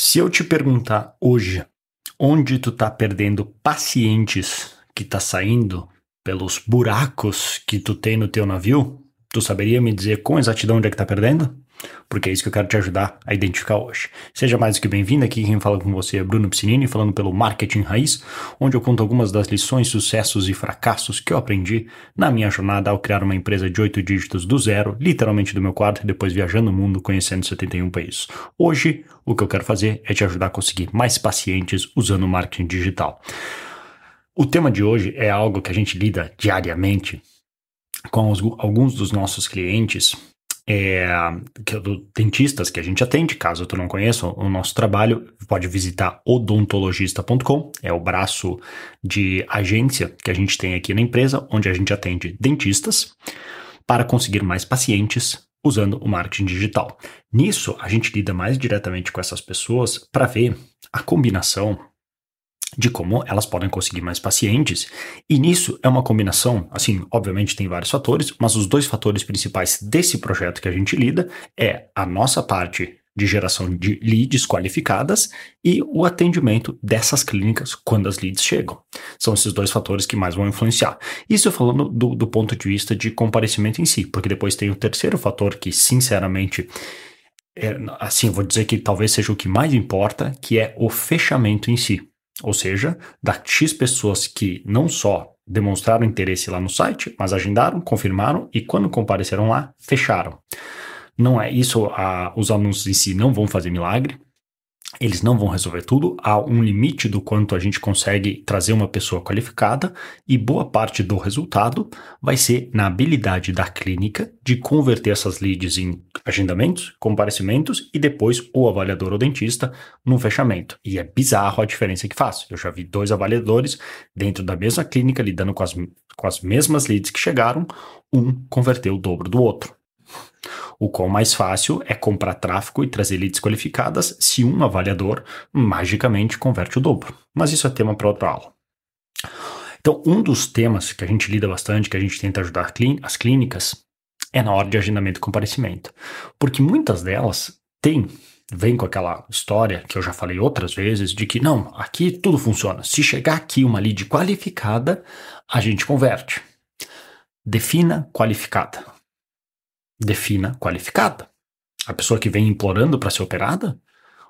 Se eu te perguntar hoje onde tu tá perdendo pacientes que tá saindo pelos buracos que tu tem no teu navio, tu saberia me dizer com exatidão onde é que tá perdendo? porque é isso que eu quero te ajudar a identificar hoje. Seja mais do que bem-vindo, aqui quem fala com você é Bruno Piscinini, falando pelo Marketing Raiz, onde eu conto algumas das lições, sucessos e fracassos que eu aprendi na minha jornada ao criar uma empresa de oito dígitos do zero, literalmente do meu quarto, e depois viajando o mundo conhecendo 71 países. Hoje, o que eu quero fazer é te ajudar a conseguir mais pacientes usando o marketing digital. O tema de hoje é algo que a gente lida diariamente com alguns dos nossos clientes é, que, do, dentistas que a gente atende. Caso tu não conheça o nosso trabalho, pode visitar odontologista.com, é o braço de agência que a gente tem aqui na empresa, onde a gente atende dentistas para conseguir mais pacientes usando o marketing digital. Nisso, a gente lida mais diretamente com essas pessoas para ver a combinação de como elas podem conseguir mais pacientes. E nisso é uma combinação, assim, obviamente tem vários fatores, mas os dois fatores principais desse projeto que a gente lida é a nossa parte de geração de leads qualificadas e o atendimento dessas clínicas quando as leads chegam. São esses dois fatores que mais vão influenciar. Isso falando do, do ponto de vista de comparecimento em si, porque depois tem o terceiro fator que, sinceramente, é, assim, vou dizer que talvez seja o que mais importa, que é o fechamento em si. Ou seja, da X pessoas que não só demonstraram interesse lá no site, mas agendaram, confirmaram e quando compareceram lá, fecharam. Não é isso, a, os anúncios em si não vão fazer milagre, eles não vão resolver tudo, há um limite do quanto a gente consegue trazer uma pessoa qualificada e boa parte do resultado vai ser na habilidade da clínica de converter essas leads em agendamentos, comparecimentos e depois o avaliador ou dentista no fechamento. E é bizarro a diferença que faz. Eu já vi dois avaliadores dentro da mesma clínica lidando com as, com as mesmas leads que chegaram, um converteu o dobro do outro. O qual mais fácil é comprar tráfego e trazer leads qualificadas se um avaliador magicamente converte o dobro. Mas isso é tema para outra aula. Então, um dos temas que a gente lida bastante, que a gente tenta ajudar as clínicas, é na hora de agendamento e comparecimento. Porque muitas delas têm, vem com aquela história que eu já falei outras vezes, de que não, aqui tudo funciona. Se chegar aqui uma lead qualificada, a gente converte. Defina qualificada defina qualificada. A pessoa que vem implorando para ser operada?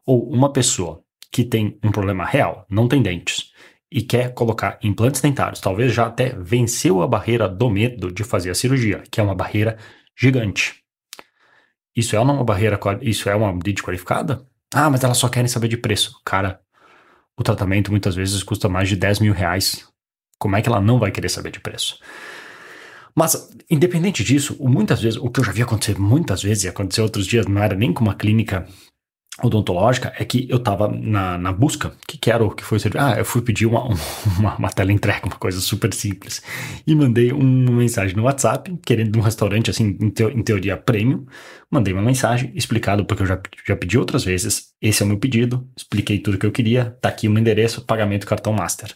Ou uma pessoa que tem um problema real, não tem dentes, e quer colocar implantes dentários, talvez já até venceu a barreira do medo de fazer a cirurgia, que é uma barreira gigante. Isso é uma barreira, isso é uma lead qualificada? Ah, mas elas só querem saber de preço. Cara, o tratamento muitas vezes custa mais de 10 mil reais. Como é que ela não vai querer saber de preço? Mas, independente disso, muitas vezes, o que eu já vi acontecer muitas vezes, e aconteceu outros dias, não era nem com uma clínica odontológica, é que eu tava na, na busca, que quero o que foi servir? Ah, eu fui pedir uma, uma, uma tela entrega, uma coisa super simples, e mandei uma mensagem no WhatsApp, querendo um restaurante, assim, em, em teoria premium, mandei uma mensagem, explicado, porque eu já, já pedi outras vezes, esse é o meu pedido, expliquei tudo que eu queria, tá aqui o meu endereço, pagamento cartão master.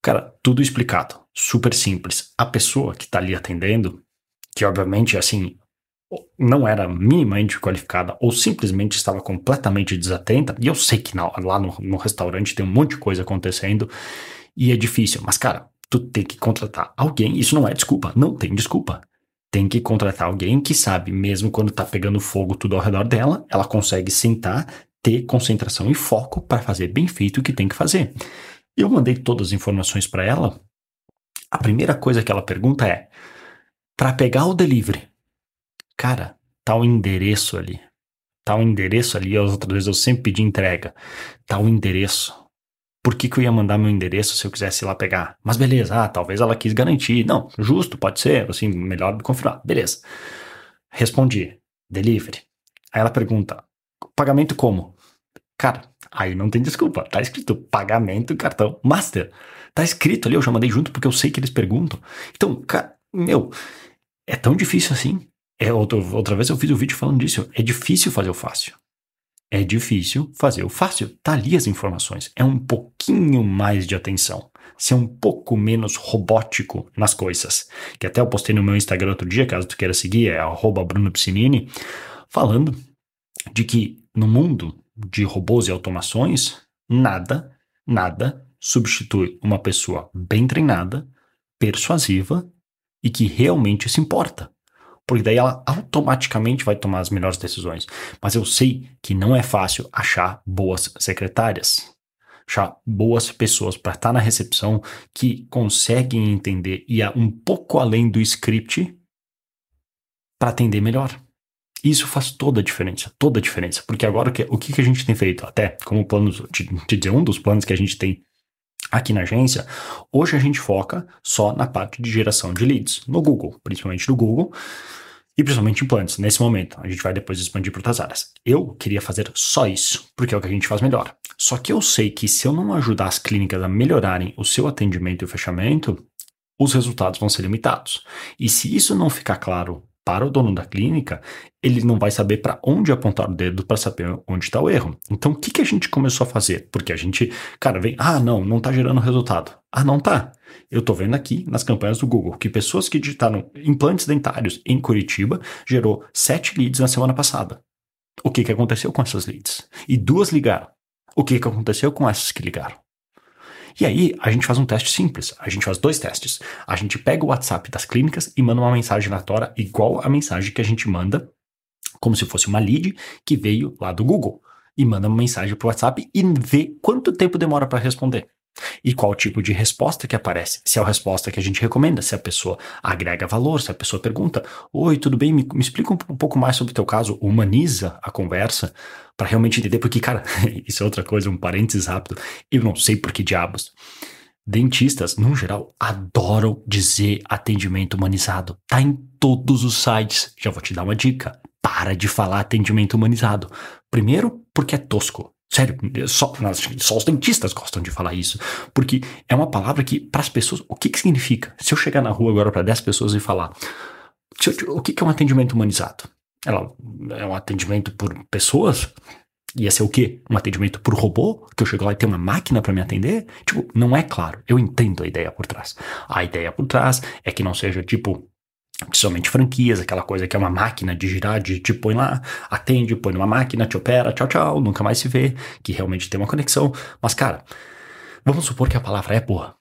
Cara, tudo explicado, super simples. A pessoa que está ali atendendo, que obviamente, assim, não era minimamente qualificada ou simplesmente estava completamente desatenta, e eu sei que na, lá no, no restaurante tem um monte de coisa acontecendo e é difícil, mas cara, tu tem que contratar alguém, isso não é desculpa, não tem desculpa. Tem que contratar alguém que sabe, mesmo quando tá pegando fogo tudo ao redor dela, ela consegue sentar, ter concentração e foco para fazer bem feito o que tem que fazer. Eu mandei todas as informações para ela. A primeira coisa que ela pergunta é: para pegar o delivery, cara, tá o endereço ali. Tá o endereço ali. As outras vezes eu sempre pedi entrega. Tá o endereço. Por que, que eu ia mandar meu endereço se eu quisesse ir lá pegar? Mas beleza, ah, talvez ela quis garantir. Não, justo, pode ser, assim, melhor confirmar. Beleza. Respondi, delivery. Aí ela pergunta, pagamento como? Cara, Aí não tem desculpa. Tá escrito pagamento cartão master. Tá escrito ali, eu já mandei junto porque eu sei que eles perguntam. Então, cara, meu, é tão difícil assim. É, outra, outra vez eu fiz um vídeo falando disso. É difícil fazer o fácil. É difícil fazer o fácil. Tá ali as informações. É um pouquinho mais de atenção. Ser um pouco menos robótico nas coisas. Que até eu postei no meu Instagram outro dia, caso tu queira seguir, é Bruno Piscinini, falando de que no mundo de robôs e automações, nada, nada substitui uma pessoa bem treinada, persuasiva e que realmente se importa. Porque daí ela automaticamente vai tomar as melhores decisões. Mas eu sei que não é fácil achar boas secretárias achar boas pessoas para estar tá na recepção que conseguem entender e ir um pouco além do script para atender melhor. Isso faz toda a diferença, toda a diferença. Porque agora o que, que a gente tem feito? Até como plano, um dos planos que a gente tem aqui na agência, hoje a gente foca só na parte de geração de leads, no Google, principalmente no Google, e principalmente implantes, nesse momento. A gente vai depois expandir para outras áreas. Eu queria fazer só isso, porque é o que a gente faz melhor. Só que eu sei que se eu não ajudar as clínicas a melhorarem o seu atendimento e o fechamento, os resultados vão ser limitados. E se isso não ficar claro para o dono da clínica, ele não vai saber para onde apontar o dedo para saber onde está o erro. Então, o que, que a gente começou a fazer? Porque a gente, cara, vem, ah, não, não está gerando resultado. Ah, não tá. Eu estou vendo aqui nas campanhas do Google que pessoas que digitaram implantes dentários em Curitiba gerou sete leads na semana passada. O que, que aconteceu com essas leads? E duas ligaram. O que, que aconteceu com essas que ligaram? E aí, a gente faz um teste simples. A gente faz dois testes. A gente pega o WhatsApp das clínicas e manda uma mensagem na tora igual a mensagem que a gente manda, como se fosse uma lead que veio lá do Google. E manda uma mensagem para o WhatsApp e vê quanto tempo demora para responder. E qual tipo de resposta que aparece? Se é a resposta que a gente recomenda, se a pessoa agrega valor, se a pessoa pergunta: Oi, tudo bem? Me, me explica um, um, pouco mais sobre o teu caso, humaniza a conversa para realmente entender, porque, cara, isso é outra coisa, um parênteses rápido. Eu não sei por que diabos. Dentistas, no geral, adoram dizer atendimento humanizado. Tá em todos os sites. Já vou te dar uma dica. Para de falar atendimento humanizado. Primeiro, porque é tosco. Sério, só, só os dentistas gostam de falar isso. Porque é uma palavra que, para as pessoas, o que, que significa? Se eu chegar na rua agora para 10 pessoas e falar, o que, que é um atendimento humanizado? Ela é um atendimento por pessoas? Ia ser o quê? Um atendimento por robô? Que eu chego lá e tem uma máquina para me atender? Tipo, não é claro. Eu entendo a ideia por trás. A ideia por trás é que não seja tipo Principalmente franquias, aquela coisa que é uma máquina de girar, de te põe lá, atende, põe numa máquina, te opera, tchau, tchau, nunca mais se vê, que realmente tem uma conexão. Mas, cara, vamos supor que a palavra é boa.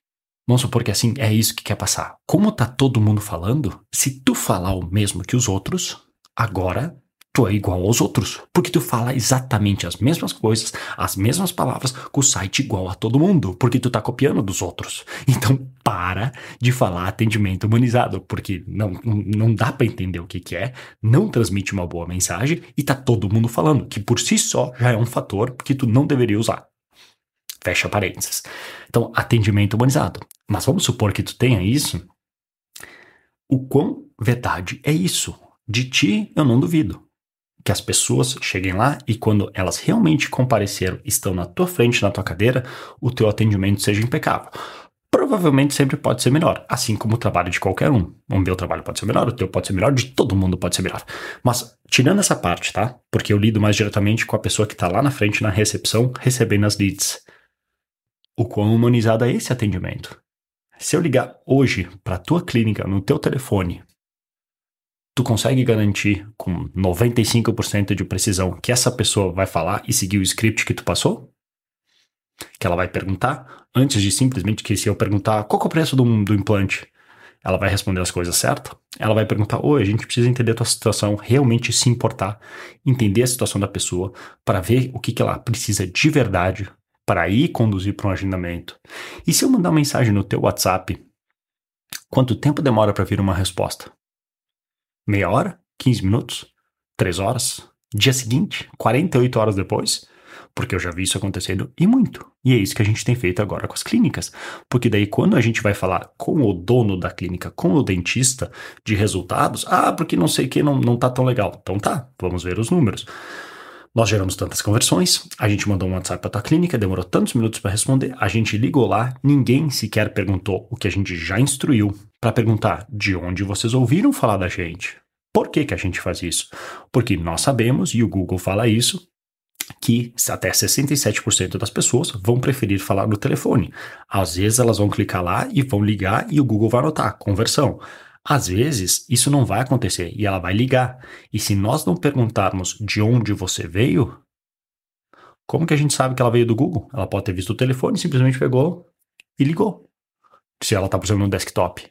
Vamos supor que assim é isso que quer passar. Como tá todo mundo falando, se tu falar o mesmo que os outros, agora tu é igual aos outros, porque tu fala exatamente as mesmas coisas, as mesmas palavras, com o site igual a todo mundo, porque tu tá copiando dos outros. Então para de falar atendimento humanizado, porque não, não dá para entender o que que é, não transmite uma boa mensagem e tá todo mundo falando, que por si só já é um fator que tu não deveria usar. Fecha parênteses. Então, atendimento humanizado. Mas vamos supor que tu tenha isso. O quão verdade é isso? De ti, eu não duvido que as pessoas cheguem lá e quando elas realmente compareceram, estão na tua frente, na tua cadeira, o teu atendimento seja impecável. Provavelmente sempre pode ser melhor, assim como o trabalho de qualquer um. O meu trabalho pode ser melhor, o teu pode ser melhor, de todo mundo pode ser melhor. Mas, tirando essa parte, tá? Porque eu lido mais diretamente com a pessoa que está lá na frente, na recepção, recebendo as leads. O quão humanizado é esse atendimento? Se eu ligar hoje para tua clínica no teu telefone tu consegue garantir com 95% de precisão que essa pessoa vai falar e seguir o script que tu passou? Que ela vai perguntar, antes de simplesmente que se eu perguntar qual é o preço do, do implante, ela vai responder as coisas certas. Ela vai perguntar: Oi, a gente precisa entender a tua situação, realmente se importar, entender a situação da pessoa, para ver o que, que ela precisa de verdade, para ir conduzir para um agendamento. E se eu mandar uma mensagem no teu WhatsApp, quanto tempo demora para vir uma resposta? Meia hora, 15 minutos, 3 horas, dia seguinte, 48 horas depois, porque eu já vi isso acontecendo e muito. E é isso que a gente tem feito agora com as clínicas. Porque daí, quando a gente vai falar com o dono da clínica, com o dentista de resultados, ah, porque não sei o que não, não tá tão legal. Então tá, vamos ver os números. Nós geramos tantas conversões, a gente mandou um WhatsApp para tua clínica, demorou tantos minutos para responder, a gente ligou lá, ninguém sequer perguntou o que a gente já instruiu para perguntar de onde vocês ouviram falar da gente. Por que, que a gente faz isso? Porque nós sabemos, e o Google fala isso, que até 67% das pessoas vão preferir falar no telefone. Às vezes elas vão clicar lá e vão ligar e o Google vai anotar conversão. Às vezes, isso não vai acontecer e ela vai ligar. E se nós não perguntarmos de onde você veio, Como que a gente sabe que ela veio do Google? Ela pode ter visto o telefone, simplesmente pegou e ligou. Se ela está, por exemplo, no desktop.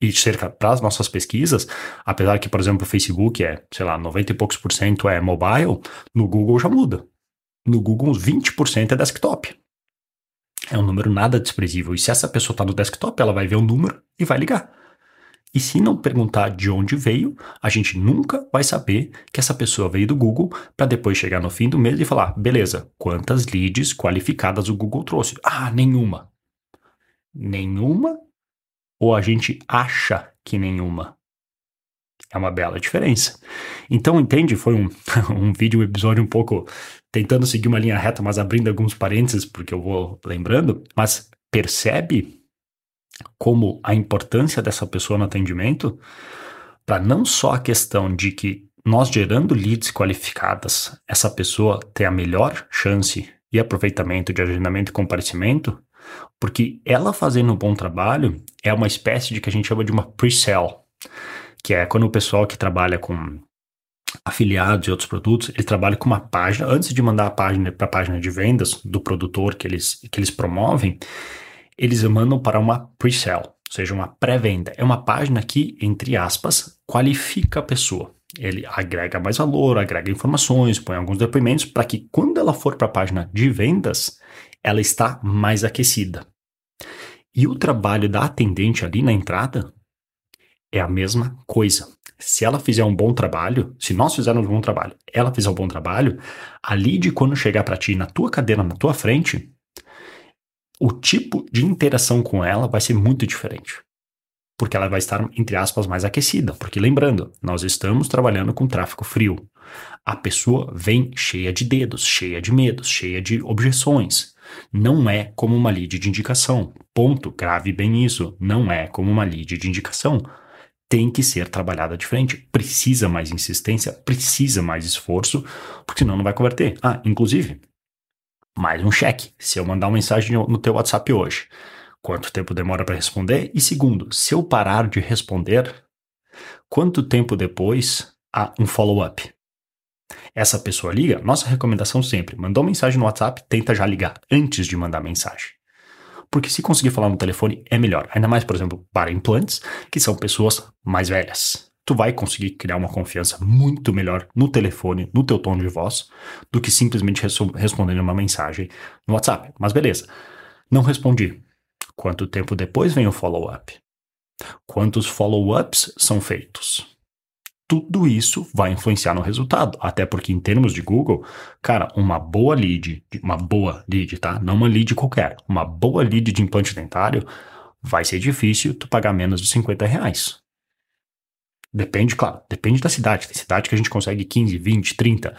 E cerca para as nossas pesquisas, apesar que, por exemplo, o Facebook é, sei lá, 90 e poucos por cento é mobile, no Google já muda. No Google, uns 20% é desktop. É um número nada desprezível. E se essa pessoa está no desktop, ela vai ver o número e vai ligar. E se não perguntar de onde veio, a gente nunca vai saber que essa pessoa veio do Google para depois chegar no fim do mês e falar: beleza, quantas leads qualificadas o Google trouxe? Ah, nenhuma. Nenhuma? Ou a gente acha que nenhuma? É uma bela diferença. Então, entende? Foi um, um vídeo, um episódio um pouco tentando seguir uma linha reta, mas abrindo alguns parênteses, porque eu vou lembrando. Mas percebe como a importância dessa pessoa no atendimento para não só a questão de que nós gerando leads qualificadas, essa pessoa ter a melhor chance e aproveitamento de agendamento e comparecimento, porque ela fazendo um bom trabalho é uma espécie de que a gente chama de uma pre-sell, que é quando o pessoal que trabalha com afiliados e outros produtos, ele trabalha com uma página, antes de mandar a página para a página de vendas do produtor que eles, que eles promovem, eles mandam para uma pre-sell, ou seja, uma pré-venda. É uma página que, entre aspas, qualifica a pessoa. Ele agrega mais valor, agrega informações, põe alguns depoimentos para que quando ela for para a página de vendas, ela está mais aquecida. E o trabalho da atendente ali na entrada é a mesma coisa. Se ela fizer um bom trabalho, se nós fizermos um bom trabalho, ela fizer um bom trabalho, a lead quando chegar para ti na tua cadeira, na tua frente, o tipo de interação com ela vai ser muito diferente. Porque ela vai estar, entre aspas, mais aquecida. Porque lembrando, nós estamos trabalhando com tráfego frio. A pessoa vem cheia de dedos, cheia de medos, cheia de objeções. Não é como uma lead de indicação. Ponto. Grave bem isso. Não é como uma lead de indicação. Tem que ser trabalhada diferente. Precisa mais insistência, precisa mais esforço, porque senão não vai converter. Ah, inclusive, mais um cheque. Se eu mandar uma mensagem no teu WhatsApp hoje, quanto tempo demora para responder? E segundo, se eu parar de responder, quanto tempo depois há um follow-up? Essa pessoa liga? Nossa recomendação sempre, mandou mensagem no WhatsApp, tenta já ligar antes de mandar mensagem. Porque se conseguir falar no telefone é melhor, ainda mais, por exemplo, para implantes, que são pessoas mais velhas tu vai conseguir criar uma confiança muito melhor no telefone, no teu tom de voz, do que simplesmente respondendo uma mensagem no WhatsApp. Mas beleza, não respondi. Quanto tempo depois vem o follow-up? Quantos follow-ups são feitos? Tudo isso vai influenciar no resultado, até porque em termos de Google, cara, uma boa lead, uma boa lead, tá? Não uma lead qualquer, uma boa lead de implante dentário vai ser difícil tu pagar menos de 50 reais. Depende, claro, depende da cidade. Tem cidade que a gente consegue 15, 20, 30.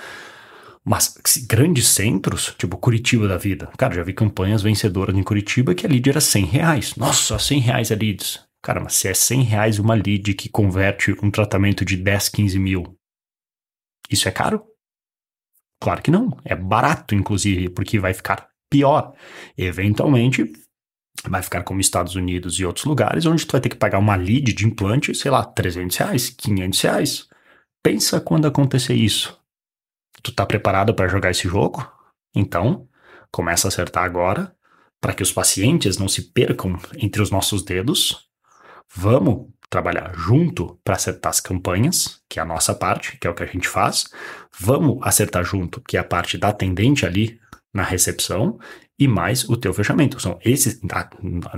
Mas grandes centros, tipo Curitiba da vida. Cara, já vi campanhas vencedoras em Curitiba que a lead era 100 reais. Nossa, 100 reais a leads. Cara, mas se é 100 reais uma lead que converte um tratamento de 10, 15 mil, isso é caro? Claro que não. É barato, inclusive, porque vai ficar pior. Eventualmente, vai ficar como Estados Unidos e outros lugares, onde tu vai ter que pagar uma lead de implante, sei lá, 300 reais, 500 reais. Pensa quando acontecer isso. Tu tá preparado para jogar esse jogo? Então, começa a acertar agora, para que os pacientes não se percam entre os nossos dedos. Vamos trabalhar junto para acertar as campanhas, que é a nossa parte, que é o que a gente faz. Vamos acertar junto, que é a parte da atendente ali na recepção, e mais o teu fechamento. São esses, a,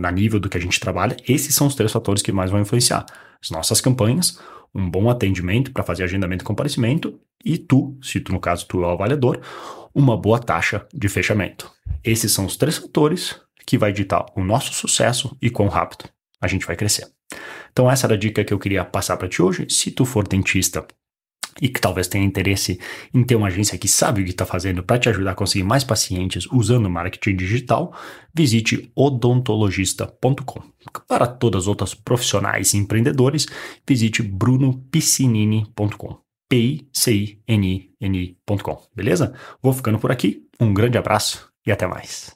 a nível do que a gente trabalha, esses são os três fatores que mais vão influenciar. As nossas campanhas, um bom atendimento para fazer agendamento e comparecimento, e tu, se tu, no caso, tu é o avaliador, uma boa taxa de fechamento. Esses são os três fatores que vai ditar o nosso sucesso e quão rápido a gente vai crescer. Então essa era a dica que eu queria passar para ti hoje. Se tu for dentista e que talvez tenha interesse em ter uma agência que sabe o que está fazendo para te ajudar a conseguir mais pacientes usando marketing digital, visite odontologista.com. Para todas as outras profissionais e empreendedores, visite brunopiscinini.com. P-I-C-I-N-I-N-I.com, beleza? Vou ficando por aqui, um grande abraço e até mais.